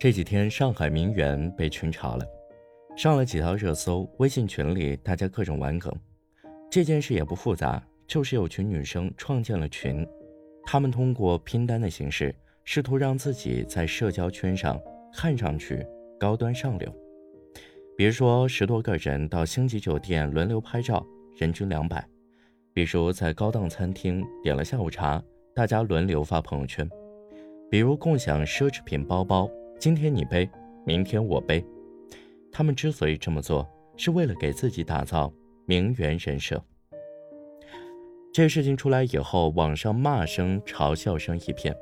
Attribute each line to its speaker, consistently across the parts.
Speaker 1: 这几天上海名媛被群嘲了，上了几条热搜。微信群里大家各种玩梗。这件事也不复杂，就是有群女生创建了群，她们通过拼单的形式，试图让自己在社交圈上看上去高端上流。比如说十多个人到星级酒店轮流拍照，人均两百；比如在高档餐厅点了下午茶，大家轮流发朋友圈；比如共享奢侈品包包。今天你背，明天我背。他们之所以这么做，是为了给自己打造名媛人设。这事情出来以后，网上骂声、嘲笑声一片。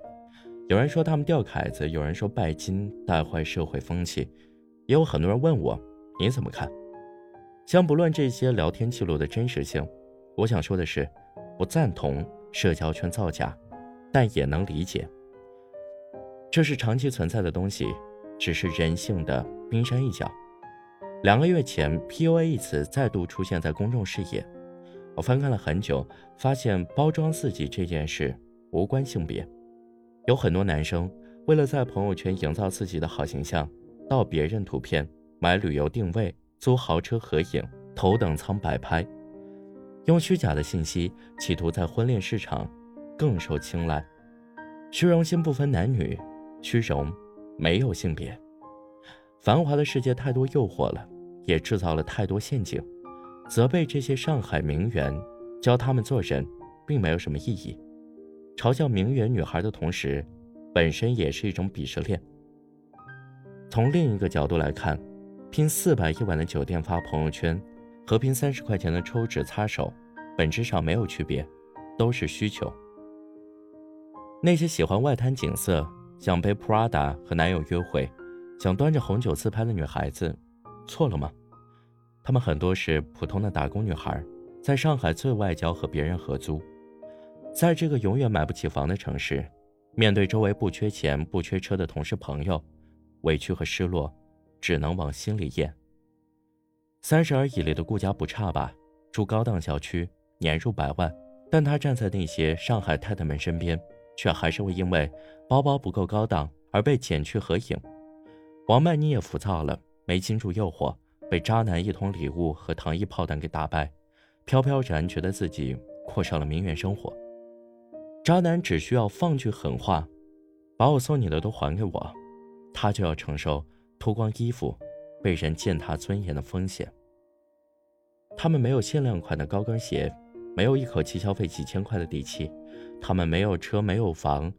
Speaker 1: 有人说他们掉凯子，有人说拜金带坏社会风气，也有很多人问我你怎么看。先不论这些聊天记录的真实性，我想说的是，不赞同社交圈造假，但也能理解。这是长期存在的东西，只是人性的冰山一角。两个月前，PUA 一词再度出现在公众视野。我翻看了很久，发现包装自己这件事无关性别。有很多男生为了在朋友圈营造自己的好形象，盗别人图片，买旅游定位，租豪车合影，头等舱摆拍，用虚假的信息企图在婚恋市场更受青睐。虚荣心不分男女。虚荣，没有性别。繁华的世界太多诱惑了，也制造了太多陷阱。责备这些上海名媛，教他们做人，并没有什么意义。嘲笑名媛女孩的同时，本身也是一种鄙视链。从另一个角度来看，拼四百一晚的酒店发朋友圈，和拼三十块钱的抽纸擦手，本质上没有区别，都是需求。那些喜欢外滩景色。想背 Prada 和男友约会，想端着红酒自拍的女孩子，错了吗？她们很多是普通的打工女孩，在上海最外郊和别人合租，在这个永远买不起房的城市，面对周围不缺钱、不缺车的同事朋友，委屈和失落，只能往心里咽。三十而已里的顾家不差吧，住高档小区，年入百万，但她站在那些上海太太们身边。却还是会因为包包不够高档而被剪去合影。王曼妮也浮躁了，没经住诱惑，被渣男一桶礼物和糖衣炮弹给打败，飘飘然觉得自己过上了名媛生活。渣男只需要放句狠话，把我送你的都还给我，他就要承受脱光衣服被人践踏尊严的风险。他们没有限量款的高跟鞋，没有一口气消费几千块的底气。他们没有车，没有房，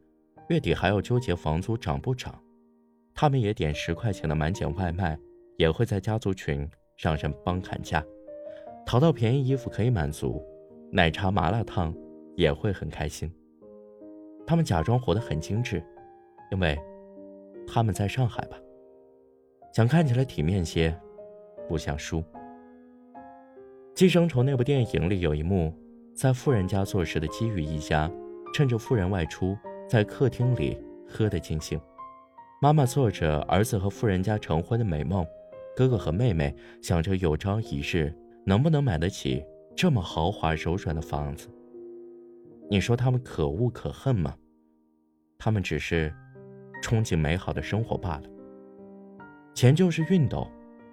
Speaker 1: 月底还要纠结房租涨不涨。他们也点十块钱的满减外卖，也会在家族群让人帮砍价。淘到便宜衣服可以满足，奶茶麻辣烫也会很开心。他们假装活得很精致，因为他们在上海吧，想看起来体面些，不想输。《寄生虫》那部电影里有一幕，在富人家做事的机遇一家。趁着富人外出，在客厅里喝得尽兴。妈妈做着儿子和富人家成婚的美梦，哥哥和妹妹想着有朝一日能不能买得起这么豪华柔软的房子。你说他们可恶可恨吗？他们只是憧憬美好的生活罢了。钱就是熨斗，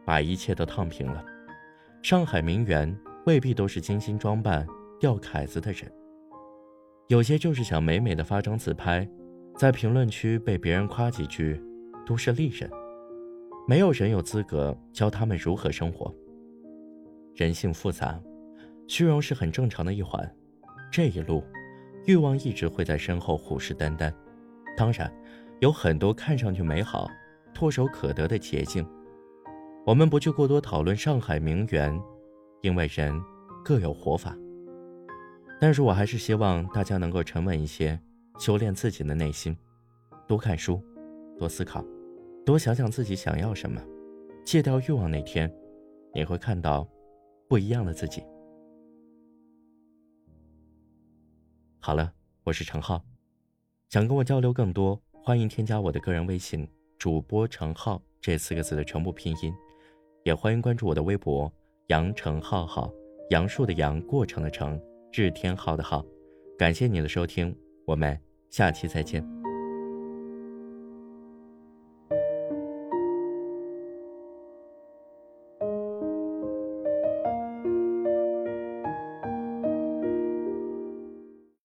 Speaker 1: 把一切都烫平了。上海名媛未必都是精心装扮、钓凯子的人。有些就是想美美的发张自拍，在评论区被别人夸几句，都是丽人。没有人有资格教他们如何生活。人性复杂，虚荣是很正常的一环。这一路，欲望一直会在身后虎视眈眈。当然，有很多看上去美好、唾手可得的捷径。我们不去过多讨论上海名媛，因为人各有活法。但是我还是希望大家能够沉稳一些，修炼自己的内心，多看书，多思考，多想想自己想要什么，戒掉欲望那天，你会看到不一样的自己。好了，我是程浩，想跟我交流更多，欢迎添加我的个人微信“主播程浩”这四个字的全部拼音，也欢迎关注我的微博“杨成浩浩”，杨树的杨，过程的程。日天浩的浩，感谢你的收听，我们下期再见。